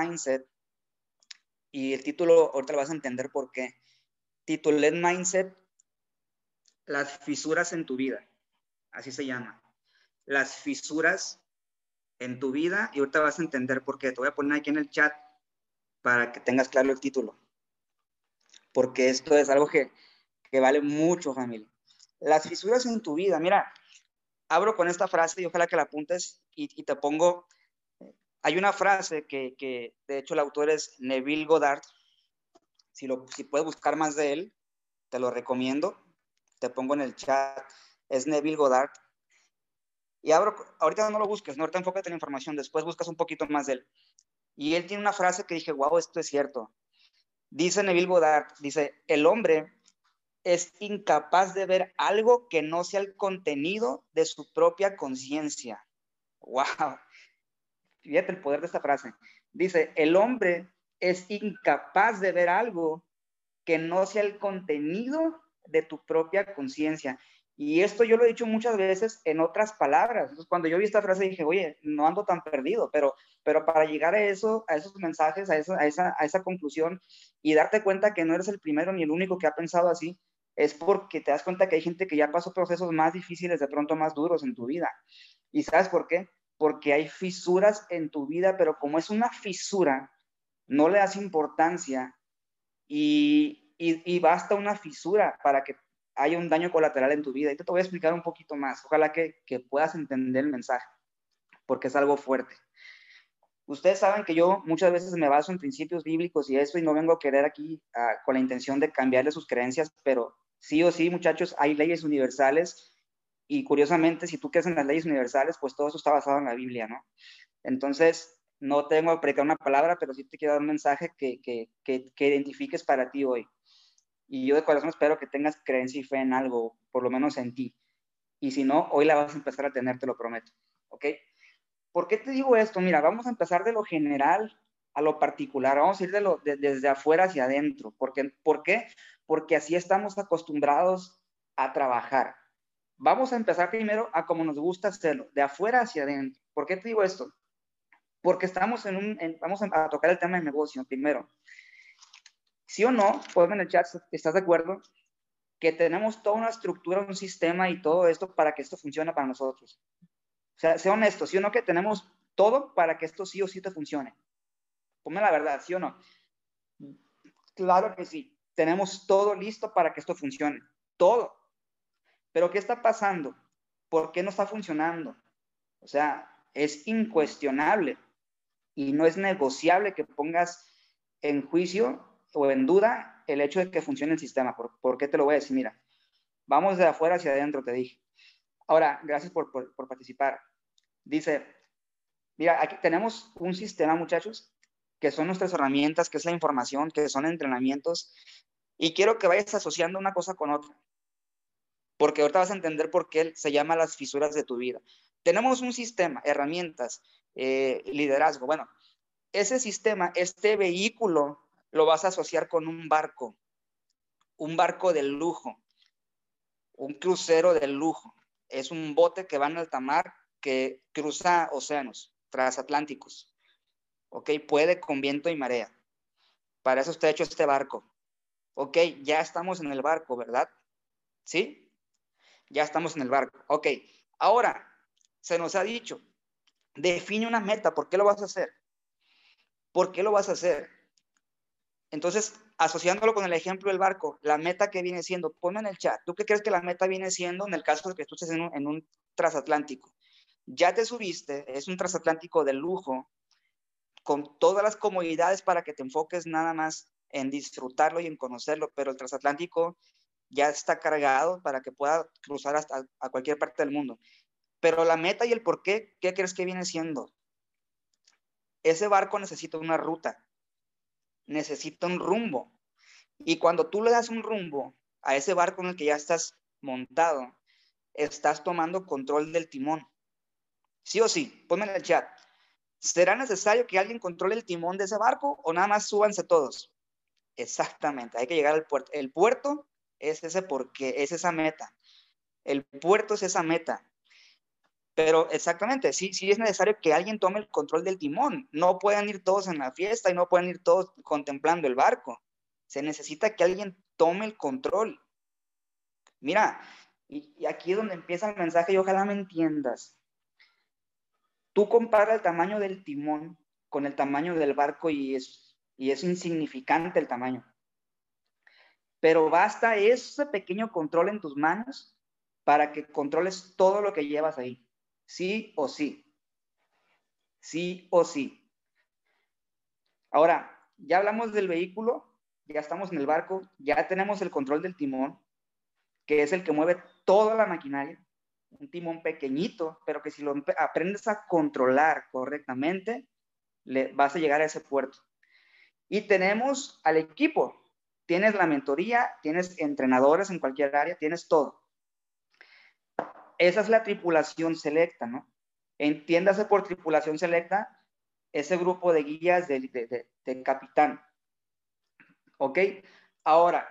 Mindset y el título, ahorita lo vas a entender por qué. Titulé Mindset, las fisuras en tu vida, así se llama. Las fisuras en tu vida y ahorita vas a entender por qué. Te voy a poner aquí en el chat para que tengas claro el título. Porque esto es algo que, que vale mucho, familia. Las fisuras en tu vida, mira, abro con esta frase y ojalá que la apuntes y, te pongo, hay una frase que, que, de hecho el autor es Neville Goddard, si, lo, si puedes buscar más de él, te lo recomiendo, te pongo en el chat, es Neville Goddard. Y abro, ahorita no lo busques, no, ahorita enfócate en la información, después buscas un poquito más de él. Y él tiene una frase que dije, wow, esto es cierto. Dice Neville Goddard, dice, el hombre es incapaz de ver algo que no sea el contenido de su propia conciencia. ¡Wow! Fíjate el poder de esta frase. Dice, el hombre es incapaz de ver algo que no sea el contenido de tu propia conciencia. Y esto yo lo he dicho muchas veces en otras palabras. Entonces, cuando yo vi esta frase dije, oye, no ando tan perdido, pero, pero para llegar a eso, a esos mensajes, a esa, a, esa, a esa conclusión y darte cuenta que no eres el primero ni el único que ha pensado así, es porque te das cuenta que hay gente que ya pasó procesos más difíciles, de pronto más duros en tu vida. ¿Y sabes por qué? Porque hay fisuras en tu vida, pero como es una fisura, no le das importancia y, y, basta una fisura para que haya un daño colateral en tu vida. Y te, voy a explicar un poquito más. Ojalá que, que puedas entender el mensaje, porque es algo fuerte. Ustedes saben que yo muchas veces me baso en principios bíblicos y eso, y no vengo a querer aquí ah, con la intención de cambiarle sus creencias, pero sí o sí, muchachos, hay leyes universales y curiosamente, si tú crees en las leyes universales, pues todo eso está basado en la Biblia, ¿no? Entonces, no tengo que predicar una palabra, pero sí te quiero dar un mensaje que, que, que, que identifiques para ti hoy. Y yo de corazón espero que tengas creencia y fe en algo, por lo menos en ti. Y si no, hoy la vas a empezar a tener, te lo prometo. ¿Ok? ¿Por qué te digo esto? Mira, vamos a empezar de lo general a lo particular. Vamos a ir de lo, desde afuera hacia adentro. ¿Por qué? ¿Por qué? porque así estamos acostumbrados a trabajar. Vamos a empezar primero a como nos gusta hacerlo, de afuera hacia adentro. ¿Por qué te digo esto? Porque estamos en un, vamos a tocar el tema de negocio primero. ¿Sí o no? Ponme en el chat, ¿estás de acuerdo? Que tenemos toda una estructura, un sistema y todo esto para que esto funcione para nosotros. O sea, sé honesto, ¿sí o no? Que tenemos todo para que esto sí o sí te funcione. Ponme la verdad, ¿sí o no? Claro que sí tenemos todo listo para que esto funcione, todo. Pero ¿qué está pasando? ¿Por qué no está funcionando? O sea, es incuestionable y no es negociable que pongas en juicio o en duda el hecho de que funcione el sistema. ¿Por, qué te lo voy a decir? Mira, vamos de afuera hacia adentro, te dije. Ahora, gracias por, por participar. Dice, mira, aquí tenemos un sistema, muchachos, que son nuestras herramientas, que es la información, que son entrenamientos, y quiero que vayas asociando una cosa con otra, porque ahorita vas a entender por qué se llama las fisuras de tu vida. Tenemos un sistema, herramientas, eh, liderazgo. Bueno, ese sistema, este vehículo, lo vas a asociar con un barco, un barco de lujo, un crucero de lujo. Es un bote que va en alta mar que cruza océanos transatlánticos. ¿Ok? Puede con viento y marea. Para eso está hecho este barco ok, ya estamos en el barco, ¿verdad? ¿Sí? Ya estamos en el barco. Ok, ahora se nos ha dicho, define una meta, ¿por qué lo vas a hacer? ¿Por qué lo vas a hacer? Entonces, asociándolo con el ejemplo del barco, la meta que viene siendo, ponme en el chat, ¿tú qué crees que la meta viene siendo en el caso de que tú estés en un, en un transatlántico? Ya te subiste, es un transatlántico de lujo, con todas las comodidades para que te enfoques nada más en disfrutarlo y en conocerlo, pero el transatlántico ya está cargado para que pueda cruzar hasta a cualquier parte del mundo. Pero la meta y el por qué, ¿qué crees que viene siendo? Ese barco necesita una ruta, necesita un rumbo. Y cuando tú le das un rumbo a ese barco en el que ya estás montado, estás tomando control del timón. Sí o sí, ponme en el chat. ¿Será necesario que alguien controle el timón de ese barco o nada más súbanse todos? Exactamente, hay que llegar al puerto. El puerto es ese porque es esa meta. El puerto es esa meta. Pero exactamente, sí, sí es necesario que alguien tome el control del timón. No pueden ir todos en la fiesta y no pueden ir todos contemplando el barco. Se necesita que alguien tome el control. Mira, y, aquí es donde empieza el mensaje y ojalá me entiendas. Tú compara el tamaño del timón con el tamaño del barco y es, y es insignificante el tamaño. Pero basta ese pequeño control en tus manos para que controles todo lo que llevas ahí. Sí o sí. Sí o sí. Ahora, ya hablamos del vehículo, ya estamos en el barco, ya tenemos el control del timón, que es el que mueve toda la maquinaria. Un timón pequeñito, pero que si lo aprendes a controlar correctamente, le, vas a llegar a ese puerto. Y tenemos al equipo. Tienes la mentoría, tienes entrenadores en cualquier área, tienes todo esa es la tripulación selecta, ¿no? Entiéndase por tripulación selecta ese grupo de guías de, capitán. ¿Ok? Ahora,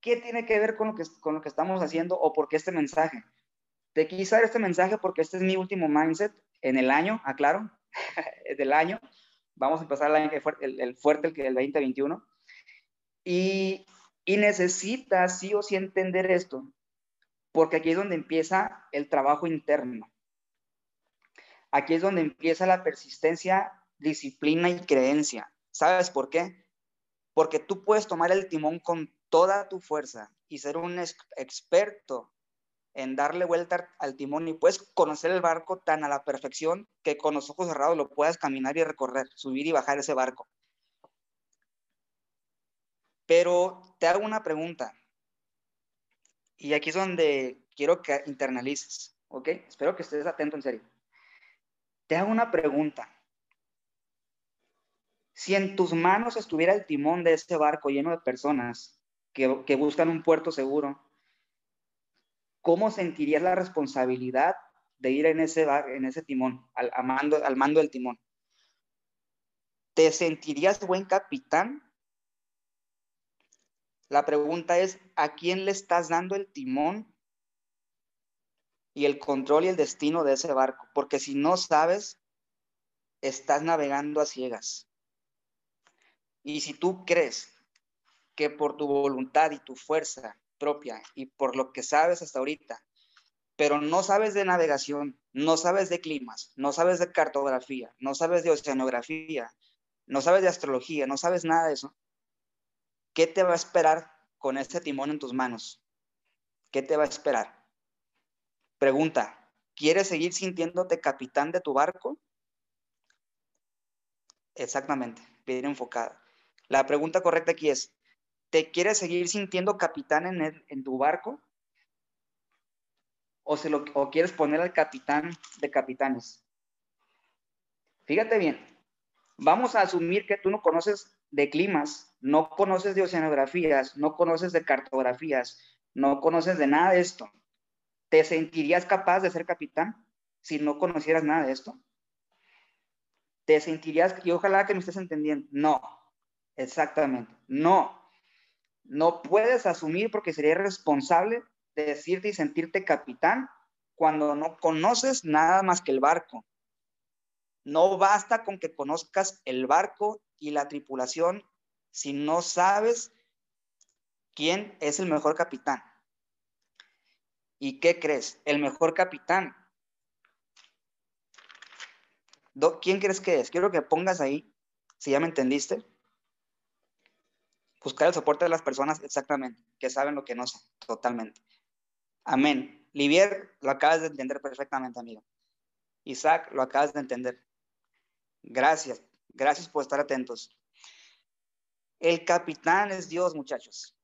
¿qué tiene que ver con lo que, con lo que estamos haciendo o por qué este mensaje? Te quise dar este mensaje porque este es mi último mindset en el año, aclaro, del año. Vamos a empezar el, año, el, el fuerte, el, el 2021. Y, y necesitas sí o sí entender esto, porque aquí es donde empieza el trabajo interno. Aquí es donde empieza la persistencia, disciplina y creencia. ¿Sabes por qué? Porque tú puedes tomar el timón con toda tu fuerza y ser un experto en darle vuelta al timón y puedes conocer el barco tan a la perfección que con los ojos cerrados lo puedas caminar y recorrer, subir y bajar ese barco. Pero te hago una pregunta. Y aquí es donde quiero que internalices, ¿ok? Espero que estés atento en serio. Te hago una pregunta. Si en tus manos estuviera el timón de ese barco lleno de personas que, buscan un puerto seguro, ¿cómo sentirías la responsabilidad de ir en ese, en ese timón, al, mando, al mando del timón? ¿Te sentirías buen capitán la pregunta es, ¿a quién le estás dando el timón y el control y el destino de ese barco? Porque si no sabes, estás navegando a ciegas. Y si tú crees que por tu voluntad y tu fuerza propia y por lo que sabes hasta ahorita, pero no sabes de navegación, no sabes de climas, no sabes de cartografía, no sabes de oceanografía, no sabes de astrología, no sabes nada de eso, ¿Qué te va a esperar con este timón en tus manos? ¿Qué te va a esperar? Pregunta, ¿quieres seguir sintiéndote capitán de tu barco? Exactamente, bien enfocada. La pregunta correcta aquí es, ¿te quieres seguir sintiendo capitán en, en tu barco? ¿O, se lo, ¿O quieres poner al capitán de capitanes? Fíjate bien, vamos a asumir que tú no conoces de climas, no conoces de oceanografías, no conoces de cartografías, no conoces de nada de esto, ¿te sentirías capaz de ser capitán si no conocieras nada de esto? ¿Te sentirías, y ojalá que me estés entendiendo, no, exactamente, no. No puedes asumir porque sería responsable de decirte y sentirte capitán cuando no conoces nada más que el barco. No basta con que conozcas el barco y la tripulación si no sabes quién es el mejor capitán. ¿Y qué crees? El mejor capitán. ¿Quién crees que es? Quiero que pongas ahí, si ya me entendiste. Buscar el soporte de las personas exactamente, que saben lo que no saben, totalmente. Amén. Livier, lo acabas de entender perfectamente, amigo. Isaac, lo acabas de entender. Gracias. Gracias por estar atentos. El capitán es Dios, muchachos.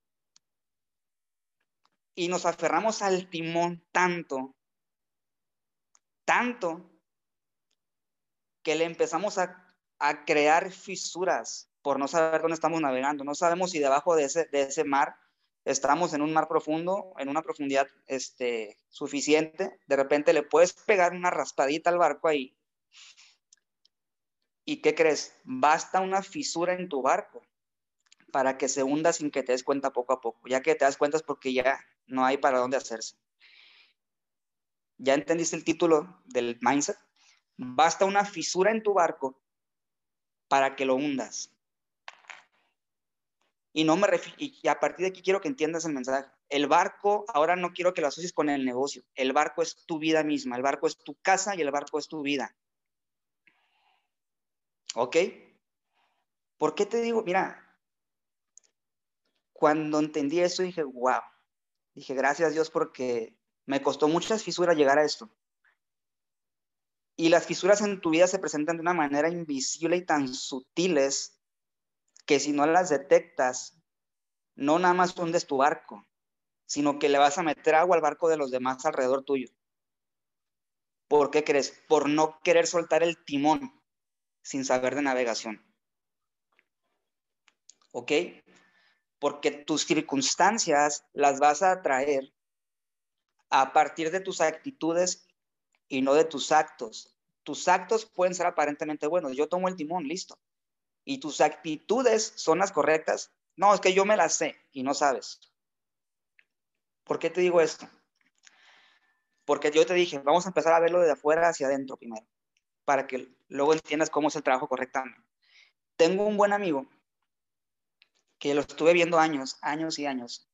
Y nos aferramos al timón tanto, tanto, que le empezamos a, crear fisuras por no saber dónde estamos navegando. No sabemos si debajo de ese, de ese mar estamos en un mar profundo, en una profundidad este, suficiente. De repente le puedes pegar una raspadita al barco ahí ¿Y qué crees? Basta una fisura en tu barco para que se hunda sin que te des cuenta poco a poco. Ya que te das cuenta es porque ya no hay para dónde hacerse. ya entendiste el título del mindset, basta una fisura en tu barco para que lo hundas. Y no me y a partir de aquí quiero que entiendas el mensaje. El barco, ahora no quiero que lo asocies con el negocio. El barco es tu vida misma, el barco es tu casa y el barco es tu vida. ¿Ok? ¿Por qué te digo? Mira, cuando entendí eso dije, wow. Dije, gracias a Dios porque me costó muchas fisuras llegar a esto. Y las fisuras en tu vida se presentan de una manera invisible y tan sutiles que si no las detectas, no nada más hundes tu barco, sino que le vas a meter agua al barco de los demás alrededor tuyo. ¿Por qué crees? Por no querer soltar el timón sin saber de navegación. ¿Ok? Porque tus circunstancias las vas a atraer a partir de tus actitudes y no de tus actos. Tus actos pueden ser aparentemente buenos. Yo tomo el timón, listo y tus actitudes son las correctas, no, es que yo me las sé y no sabes. ¿Por qué te digo esto? Porque yo te dije, vamos a empezar a verlo de afuera hacia adentro primero, para que luego entiendas cómo es el trabajo correctamente. Tengo un buen amigo que lo estuve viendo años, años y años,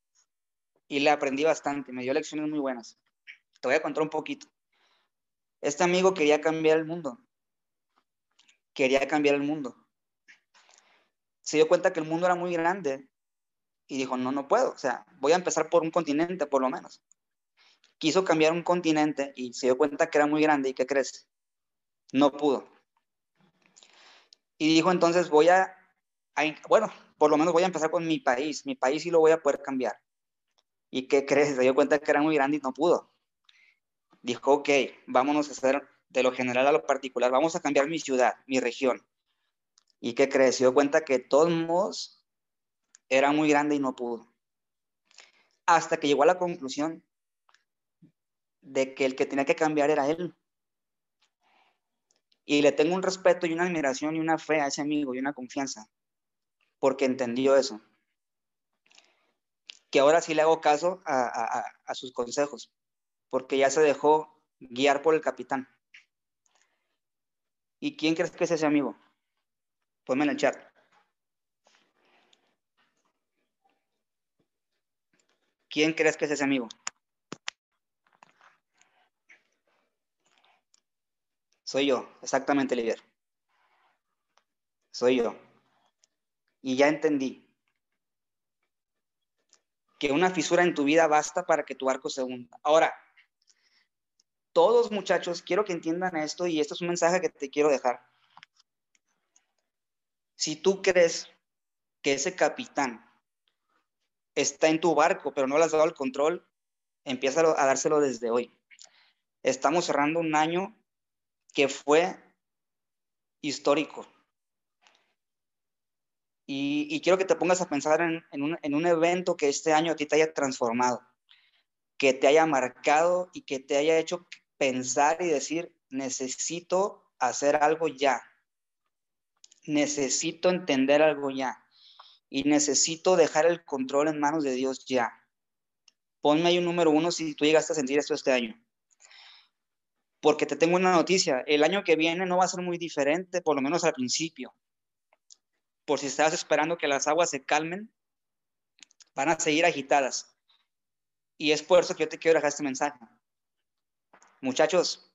y le aprendí bastante, me dio lecciones muy buenas. Te voy a contar un poquito. Este amigo quería cambiar el mundo, quería cambiar el mundo se dio cuenta que el mundo era muy grande y dijo, no, no puedo, o sea, voy a empezar por un continente por lo menos. Quiso cambiar un continente y se dio cuenta que era muy grande y ¿qué crees? No pudo. Y dijo, entonces voy a, bueno, por lo menos voy a empezar con mi país, mi país sí lo voy a poder cambiar. ¿Y qué crees? Se dio cuenta que era muy grande y no pudo. Dijo, ok, vámonos a hacer de lo general a lo particular, vamos a cambiar mi ciudad, mi región. ¿Y qué crees? Se dio cuenta que de todos modos era muy grande y no pudo. Hasta que llegó a la conclusión de que el que tenía que cambiar era él. Y le tengo un respeto y una admiración y una fe a ese amigo y una confianza, porque entendió eso. Que ahora sí le hago caso a, sus consejos, porque ya se dejó guiar por el capitán. ¿Y quién crees que es ese amigo? Ponme en el chat. ¿Quién crees que es ese amigo? Soy yo, exactamente, Liber. Soy yo. Y ya entendí que una fisura en tu vida basta para que tu arco se hunda. Ahora, todos muchachos, quiero que entiendan esto y esto es un mensaje que te quiero dejar. Si tú crees que ese capitán está en tu barco, pero no le has dado el control, empieza a dárselo desde hoy. Estamos cerrando un año que fue histórico. Y, quiero que te pongas a pensar en, un, en un evento que este año a ti te haya transformado, que te haya marcado y que te haya hecho pensar y decir, necesito hacer algo ya necesito entender algo ya y necesito dejar el control en manos de Dios ya. Ponme ahí un número uno si tú llegaste a sentir esto este año. Porque te tengo una noticia, el año que viene no va a ser muy diferente, por lo menos al principio. Por si estabas esperando que las aguas se calmen, van a seguir agitadas. Y es por eso que yo te quiero dejar este mensaje. Muchachos,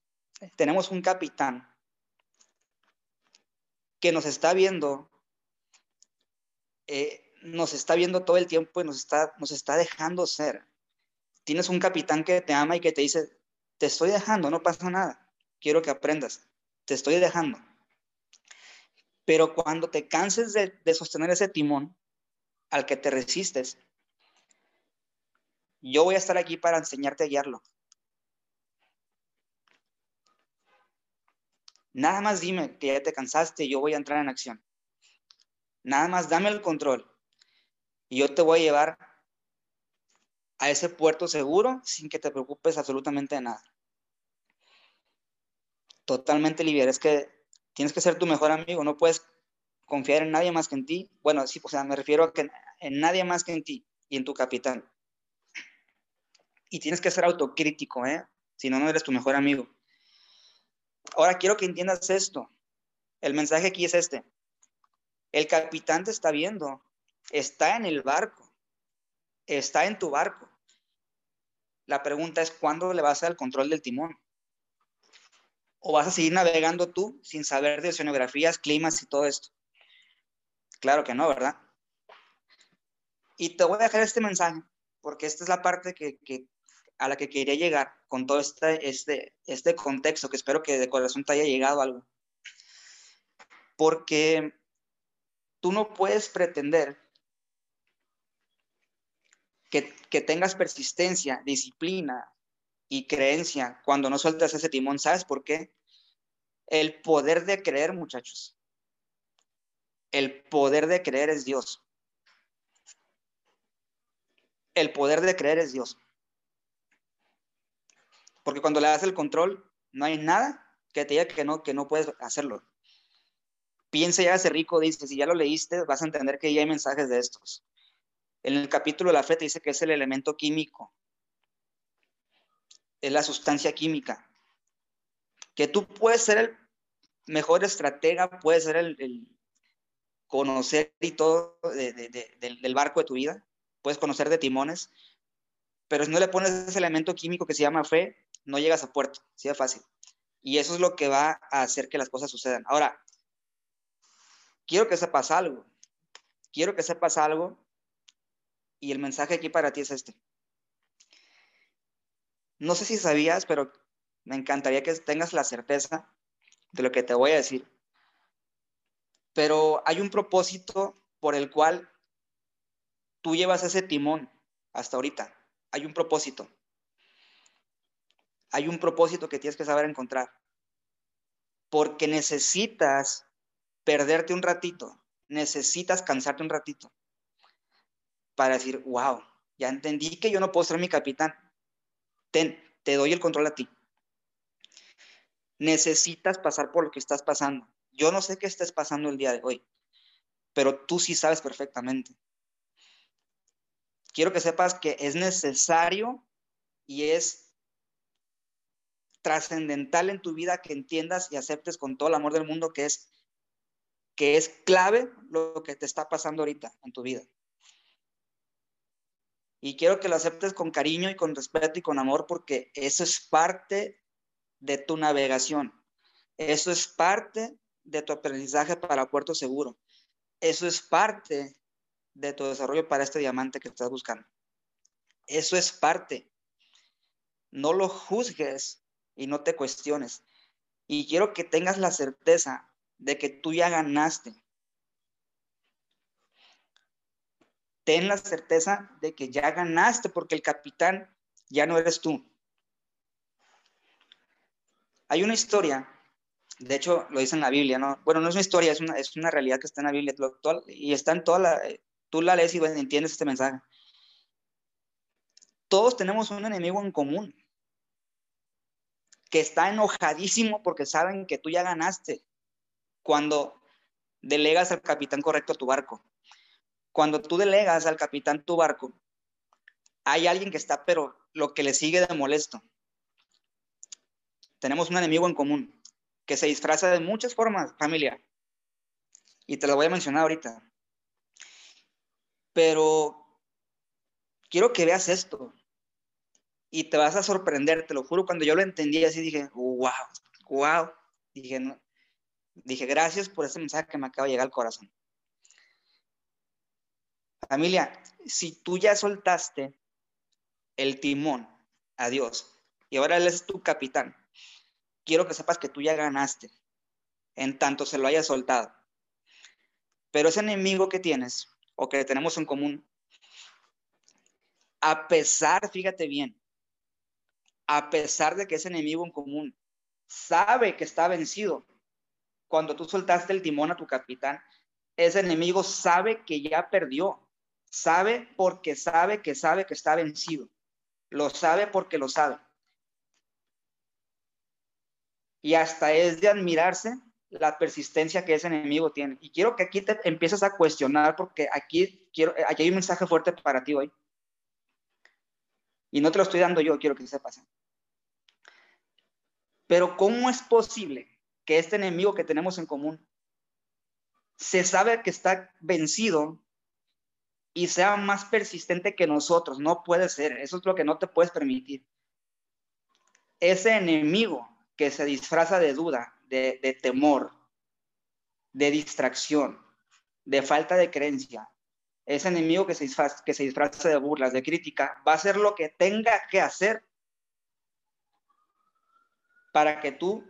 tenemos un capitán que nos está viendo, eh, nos está viendo todo el tiempo y nos está, nos está dejando ser. Tienes un capitán que te ama y que te dice, te estoy dejando, no pasa nada, quiero que aprendas, te estoy dejando. Pero cuando te canses de, sostener ese timón al que te resistes, yo voy a estar aquí para enseñarte a guiarlo. Nada más dime que ya te cansaste yo voy a entrar en acción. Nada más dame el control y yo te voy a llevar a ese puerto seguro sin que te preocupes absolutamente de nada. Totalmente libre. Es que tienes que ser tu mejor amigo. No puedes confiar en nadie más que en ti. Bueno, sí, o sea, me refiero a que en nadie más que en ti y en tu capitán. Y tienes que ser autocrítico, ¿eh? Si no, no eres tu mejor amigo. Ahora quiero que entiendas esto. El mensaje aquí es este. El capitán te está viendo. Está en el barco. Está en tu barco. La pregunta es, ¿cuándo le vas a dar el control del timón? ¿O vas a seguir navegando tú sin saber de oceanografías, climas y todo esto? Claro que no, ¿verdad? Y te voy a dejar este mensaje, porque esta es la parte a la que quería llegar con todo este, este, este contexto, que espero que de corazón te haya llegado algo. Porque tú no puedes pretender que, tengas persistencia, disciplina y creencia cuando no sueltas ese timón. ¿Sabes por qué? El poder de creer, muchachos. El poder de creer es Dios. El poder de creer es Dios. Porque cuando le das el control, no hay nada que te diga que no, que no puedes hacerlo. Piensa ya ese rico, dice, si ya lo leíste, vas a entender que ya hay mensajes de estos. En el capítulo de la fe te dice que es el elemento químico, es la sustancia química. Que tú puedes ser el mejor estratega, puedes ser el, conocer y todo del barco de tu vida, puedes conocer de timones, pero si no le pones ese elemento químico que se llama fe, no llegas a puerto, sea fácil. Y eso es lo que va a hacer que las cosas sucedan. Ahora, quiero que sepas algo. Quiero que sepas algo. Y el mensaje aquí para ti es este. No sé si sabías, pero me encantaría que tengas la certeza de lo que te voy a decir. Pero hay un propósito por el cual tú llevas ese timón hasta ahorita. Hay un propósito. Hay un propósito que tienes que saber encontrar. Porque necesitas perderte un ratito, necesitas cansarte un ratito para decir, wow, ya entendí que yo no puedo ser mi capitán. Ten, te doy el control a ti. Necesitas pasar por lo que estás pasando. Yo no sé qué estés pasando el día de hoy, pero tú sí sabes perfectamente quiero que sepas que es necesario y es trascendental en tu vida que entiendas y aceptes con todo el amor del mundo que es que es clave lo que te está pasando ahorita en tu vida. Y quiero que lo aceptes con cariño y con respeto y con amor porque eso es parte de tu navegación. Eso es parte de tu aprendizaje para Puerto Seguro. Eso es parte de tu desarrollo para este diamante que estás buscando. Eso es parte. No lo juzgues y no te cuestiones. Y quiero que tengas la certeza de que tú ya ganaste. Ten la certeza de que ya ganaste porque el capitán ya no eres tú. Hay una historia, de hecho lo dice en la Biblia, ¿no? Bueno, no es una historia, es una, realidad que está en la Biblia y está en toda la, tú la lees y entiendes este mensaje. Todos tenemos un enemigo en común que está enojadísimo porque saben que tú ya ganaste cuando delegas al capitán correcto tu barco. Cuando tú delegas al capitán tu barco, hay alguien que está, pero lo que le sigue de molesto. Tenemos un enemigo en común que se disfraza de muchas formas, familia. Y te lo voy a mencionar ahorita. Pero quiero que veas esto y te vas a sorprender, te lo juro, cuando yo lo entendí así dije, wow, wow, dije, dije, gracias por ese mensaje que me acaba de llegar al corazón. Familia, si tú ya soltaste el timón a Dios y ahora Él es tu capitán, quiero que sepas que tú ya ganaste en tanto se lo hayas soltado. Pero ese enemigo que tienes o que tenemos en común, a pesar, fíjate bien, a pesar de que ese enemigo en común sabe que está vencido, cuando tú soltaste el timón a tu capitán, ese enemigo sabe que ya perdió, sabe porque sabe que sabe que está vencido, lo sabe porque lo sabe. Y hasta es de admirarse la persistencia que ese enemigo tiene. Y quiero que aquí te empieces a cuestionar porque aquí, quiero, aquí hay un mensaje fuerte para ti hoy. Y no te lo estoy dando yo, quiero que se pase. Pero ¿cómo es posible que este enemigo que tenemos en común se sabe que está vencido y sea más persistente que nosotros? No puede ser, eso es lo que no te puedes permitir. Ese enemigo que se disfraza de duda, de, temor, de distracción, de falta de creencia, ese enemigo que se, disfraza, que se disfraza de burlas, de crítica, va a hacer lo que tenga que hacer para que tú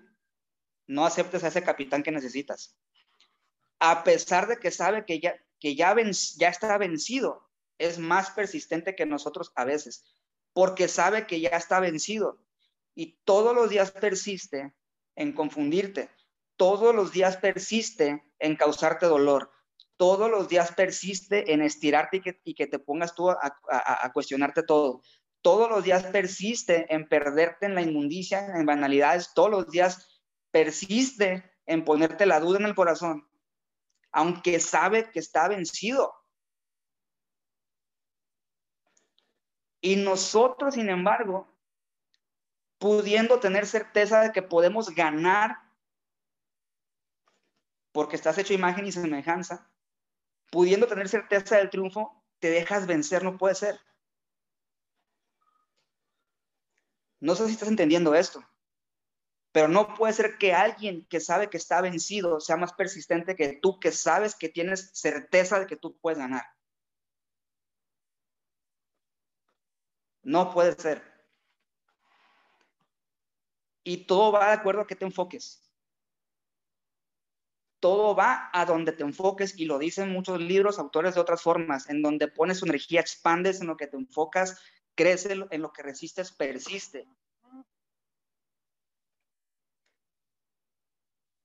no aceptes a ese capitán que necesitas. A pesar de que sabe que ya, que ya, ya está vencido, es más persistente que nosotros a veces, porque sabe que ya está vencido. Y todos los días persiste en confundirte, todos los días persiste en causarte dolor, todos los días persiste en estirarte y que, te pongas tú a cuestionarte todo, todos los días persiste en perderte en la inmundicia, en banalidades, todos los días persiste en ponerte la duda en el corazón, aunque sabe que está vencido. Y nosotros, sin embargo, pudiendo tener certeza de que podemos ganar, porque estás hecho imagen y semejanza, pudiendo tener certeza del triunfo, te dejas vencer, no puede ser. No sé si estás entendiendo esto, pero no puede ser que alguien que sabe que está vencido sea más persistente que tú, que sabes que tienes certeza de que tú puedes ganar. No puede ser. Y todo va de acuerdo a que te enfoques. Todo va a donde te enfoques y lo dicen muchos libros, autores de otras formas, en donde pones energía, expandes en lo que te enfocas, crece en lo que resistes, persiste.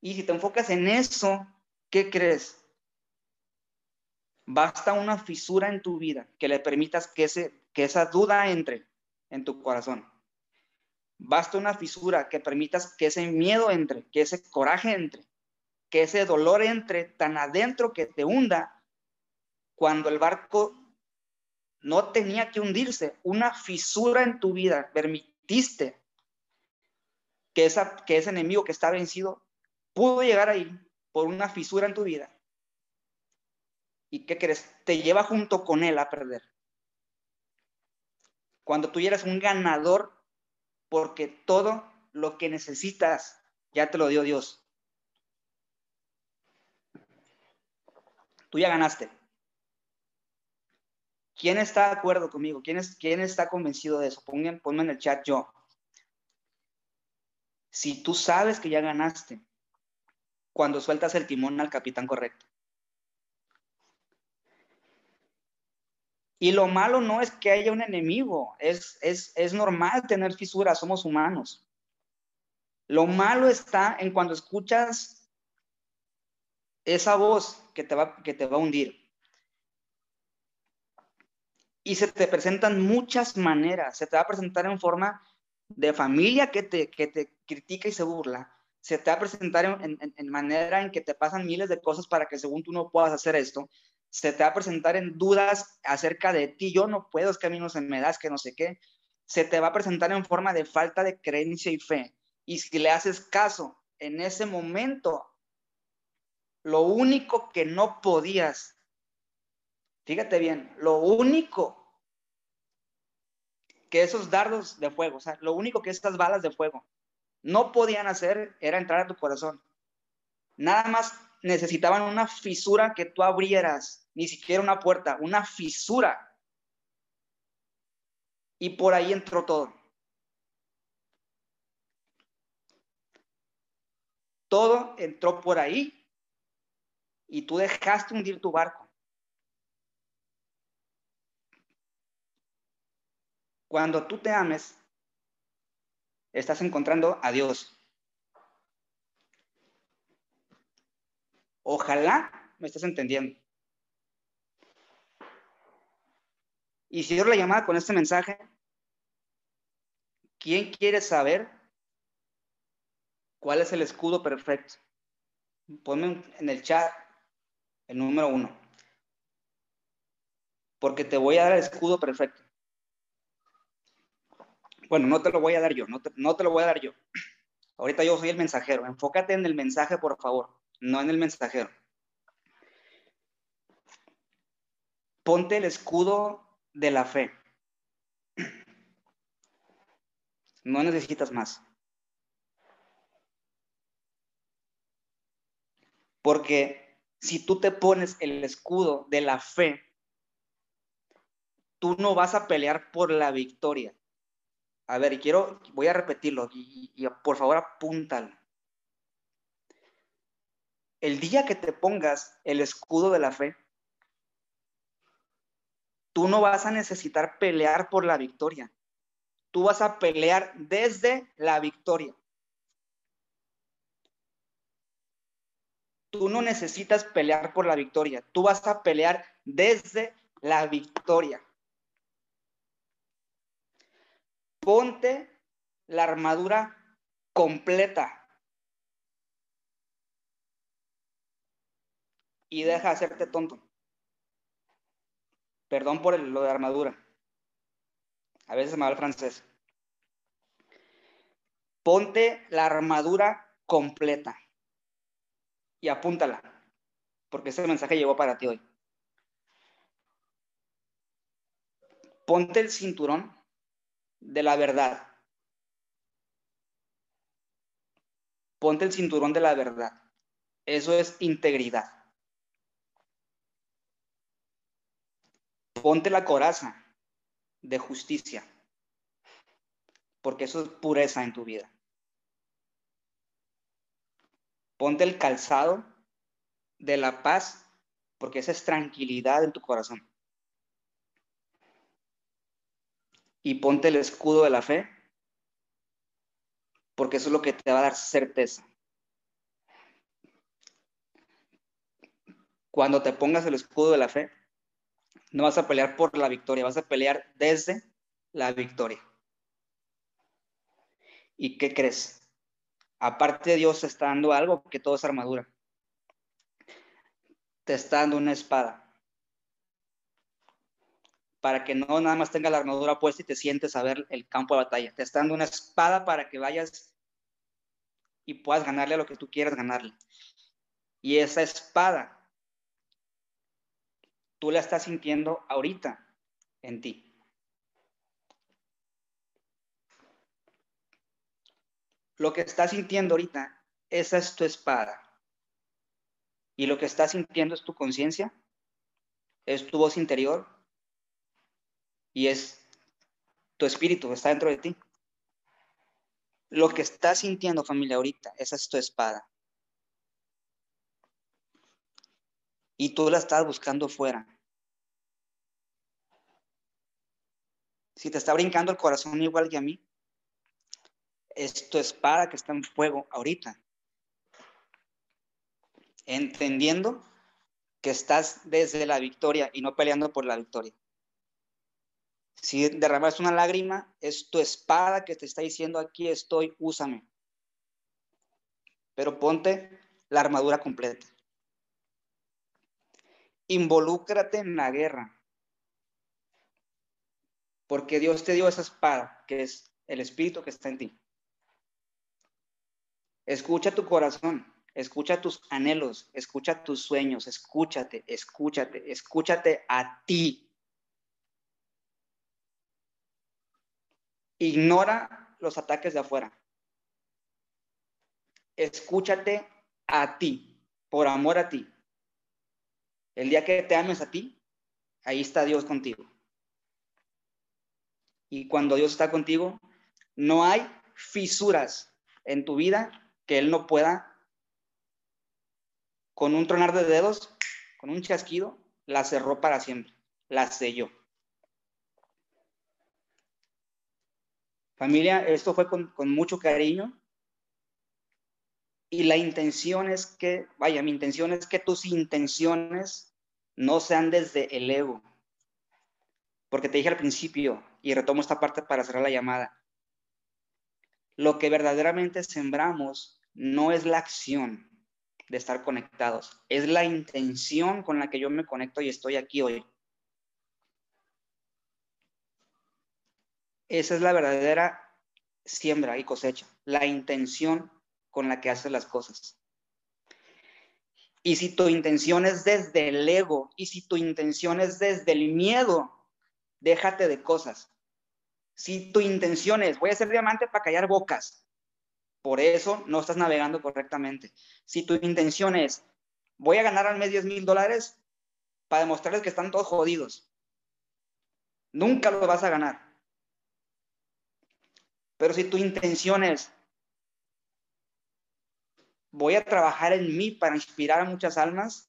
Y si te enfocas en eso, ¿qué crees? Basta una fisura en tu vida que le permitas que, ese, que esa duda entre en tu corazón. Basta una fisura que permitas que ese miedo entre, que ese coraje entre, que ese dolor entre tan adentro que te hunda cuando el barco no tenía que hundirse. Una fisura en tu vida permitiste que, esa, que ese enemigo que está vencido pudo llegar ahí por una fisura en tu vida. ¿Y qué crees? Te lleva junto con él a perder. Cuando tú eres un ganador, porque todo lo que necesitas ya te lo dio Dios. Tú ya ganaste. ¿Quién está de acuerdo conmigo? ¿Quién, es, quién está convencido de eso? Pongan, ponme en el chat yo. Si tú sabes que ya ganaste, cuando sueltas el timón al capitán correcto. Y lo malo no es que haya un enemigo, es, es, es normal tener fisuras, somos humanos. Lo malo está en cuando escuchas esa voz que te va, que te va a hundir. Y se te presentan muchas maneras. Se te va a presentar en forma de familia que te, que te critica y se burla. Se te va a presentar en, manera en que te pasan miles de cosas para que según tú no puedas hacer esto. Se te va a presentar en dudas acerca de ti. Yo no puedo, es que a mí no se me da, que no sé qué. Se te va a presentar en forma de falta de creencia y fe. Y si le haces caso en ese momento, lo único que no podías Fíjate bien, lo único que esos dardos de fuego, o sea, lo único que estas balas de fuego no podían hacer era entrar a tu corazón. Nada más necesitaban una fisura que tú abrieras, ni siquiera una puerta, una fisura. Y por ahí entró todo. Todo entró por ahí y tú dejaste hundir tu barco. Cuando tú te ames, estás encontrando a Dios. Ojalá me estés entendiendo. Y si yo la llamada con este mensaje, ¿quién quiere saber cuál es el escudo perfecto? Ponme en el chat el número uno. Porque te voy a dar el escudo perfecto. Bueno, no te lo voy a dar yo, no te, lo voy a dar yo. Ahorita yo soy el mensajero. Enfócate en el mensaje, por favor, no en el mensajero. Ponte el escudo de la fe. No necesitas más. Porque si tú te pones el escudo de la fe, tú no vas a pelear por la victoria. A ver, quiero, voy a repetirlo y, y por favor apúntalo. El día que te pongas el escudo de la fe, tú no vas a necesitar pelear por la victoria. Tú vas a pelear desde la victoria. Tú no necesitas pelear por la victoria. Tú vas a pelear desde la victoria. Ponte la armadura completa. Y deja de hacerte tonto. Perdón por lo de armadura. A veces me va el francés. Ponte la armadura completa y apúntala, porque ese mensaje llegó para ti hoy. Ponte el cinturón de la verdad. Ponte el cinturón de la verdad. Eso es integridad. Ponte la coraza de justicia, porque eso es pureza en tu vida. Ponte el calzado de la paz, porque esa es tranquilidad en tu corazón. Y ponte el escudo de la fe, porque eso es lo que te va a dar certeza. Cuando te pongas el escudo de la fe, no vas a pelear por la victoria, vas a pelear desde la victoria. ¿Y qué crees? Aparte Dios está dando algo que todo es armadura. Te está dando una espada. Para que no nada más tenga la armadura puesta y te sientes a ver el campo de batalla. Te está dando una espada para que vayas y puedas ganarle a lo que tú quieras ganarle. Y esa espada tú la estás sintiendo ahorita en ti. Lo que estás sintiendo ahorita, esa es tu espada. Y lo que estás sintiendo es tu conciencia, es tu voz interior y es tu espíritu está dentro de ti. Lo que estás sintiendo, familia, ahorita, esa es tu espada. y tú la estás buscando fuera. Si te está brincando el corazón igual que a mí, es tu espada que está en fuego ahorita. Entendiendo que estás desde la victoria y no peleando por la victoria. Si derramas una lágrima, es tu espada que te está diciendo aquí estoy, úsame. Pero ponte la armadura completa involúcrate en la guerra. Porque Dios te dio esa espada, que es el espíritu que está en ti. Escucha tu corazón, escucha tus anhelos, escucha tus sueños, escúchate, escúchate, escúchate a ti. Ignora los ataques de afuera. Escúchate a ti, por amor a ti. El día que te ames a ti, ahí está Dios contigo. Y cuando Dios está contigo, no hay fisuras en tu vida que Él no pueda, con un tronar de dedos, con un chasquido, la cerró para siempre, la selló. Familia, esto fue con, mucho cariño. Y la intención es que, vaya, mi intención es que tus intenciones no sean desde el ego. Porque te dije al principio, y retomo esta parte para cerrar la llamada, lo que verdaderamente sembramos no es la acción de estar conectados, es la intención con la que yo me conecto y estoy aquí hoy. Esa es la verdadera siembra y cosecha, la intención con la que haces las cosas. Y si tu intención es desde el ego y si tu intención es desde el miedo, déjate de cosas. Si tu intención es, voy a ser diamante para callar bocas, por eso no estás navegando correctamente. Si tu intención es, voy a ganar al mes 10 mil dólares para demostrarles que están todos jodidos, nunca lo vas a ganar. Pero si tu intención es, voy a trabajar en mí para inspirar a muchas almas,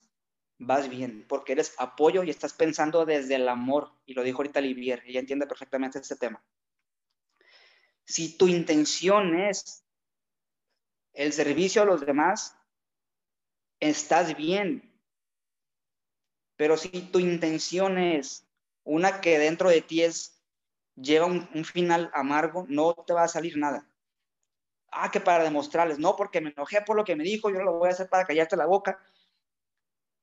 vas bien, porque eres apoyo y estás pensando desde el amor. Y lo dijo ahorita Livier, ella entiende perfectamente este tema. Si tu intención es el servicio a los demás, estás bien. Pero si tu intención es una que dentro de ti es, lleva un, final amargo, no te va a salir nada ah, que para demostrarles, no, porque me enojé por lo que me dijo, yo lo voy a hacer para callarte la boca.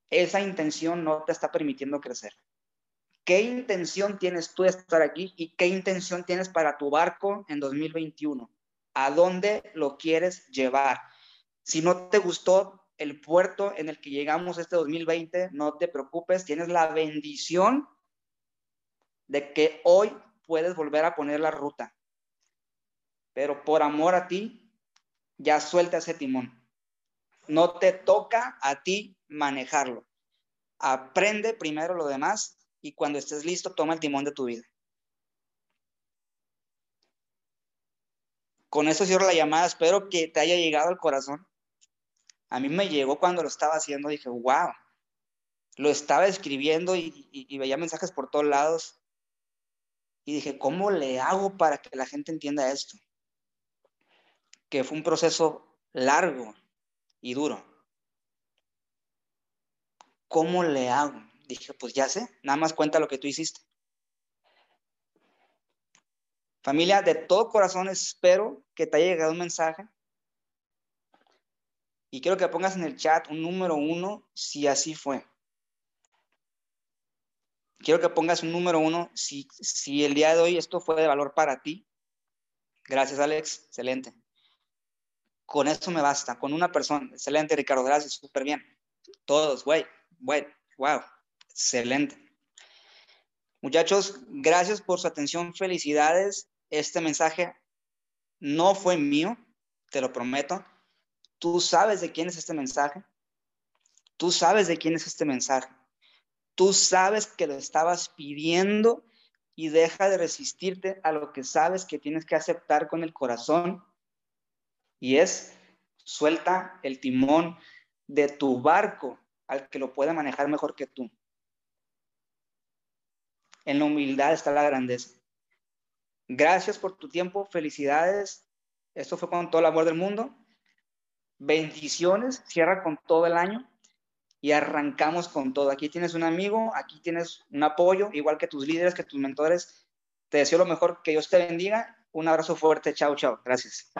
Esa intención no te está permitiendo crecer. ¿Qué intención tienes tú de estar aquí y qué intención tienes para tu barco en 2021? ¿A dónde lo quieres llevar? Si no te gustó el puerto en el que llegamos este 2020, no te preocupes, tienes la bendición de que hoy puedes volver a poner la ruta. Pero por amor a ti, ya suelta ese timón. No te toca a ti manejarlo. Aprende primero lo demás y cuando estés listo, toma el timón de tu vida. Con eso cierro la llamada. Espero que te haya llegado al corazón. A mí me llegó cuando lo estaba haciendo. Dije, wow. Lo estaba escribiendo y, y veía mensajes por todos lados. Y dije, ¿cómo le hago para que la gente entienda esto? que fue un proceso largo y duro. ¿Cómo le hago? Dije, pues ya sé, nada más cuenta lo que tú hiciste. Familia, de todo corazón espero que te haya llegado un mensaje. Y quiero que pongas en el chat un número uno si así fue. Quiero que pongas un número uno si, si el día de hoy esto fue de valor para ti. Gracias, Alex. Excelente con eso me basta, con una persona. Excelente, Ricardo, gracias, súper bien. Todos, güey, güey, wow, excelente. Muchachos, gracias por su atención, felicidades. Este mensaje no fue mío, te lo prometo. Tú sabes de quién es este mensaje. Tú sabes de quién es este mensaje. Tú sabes que lo estabas pidiendo y deja de resistirte a lo que sabes que tienes que aceptar con el corazón y es suelta el timón de tu barco al que lo pueda manejar mejor que tú. En la humildad está la grandeza. Gracias por tu tiempo, felicidades. Esto fue con todo el amor del mundo. Bendiciones, cierra con todo el año y arrancamos con todo. Aquí tienes un amigo, aquí tienes un apoyo, igual que tus líderes, que tus mentores. Te deseo lo mejor, que Dios te bendiga. Un abrazo fuerte, chao, chao. Gracias.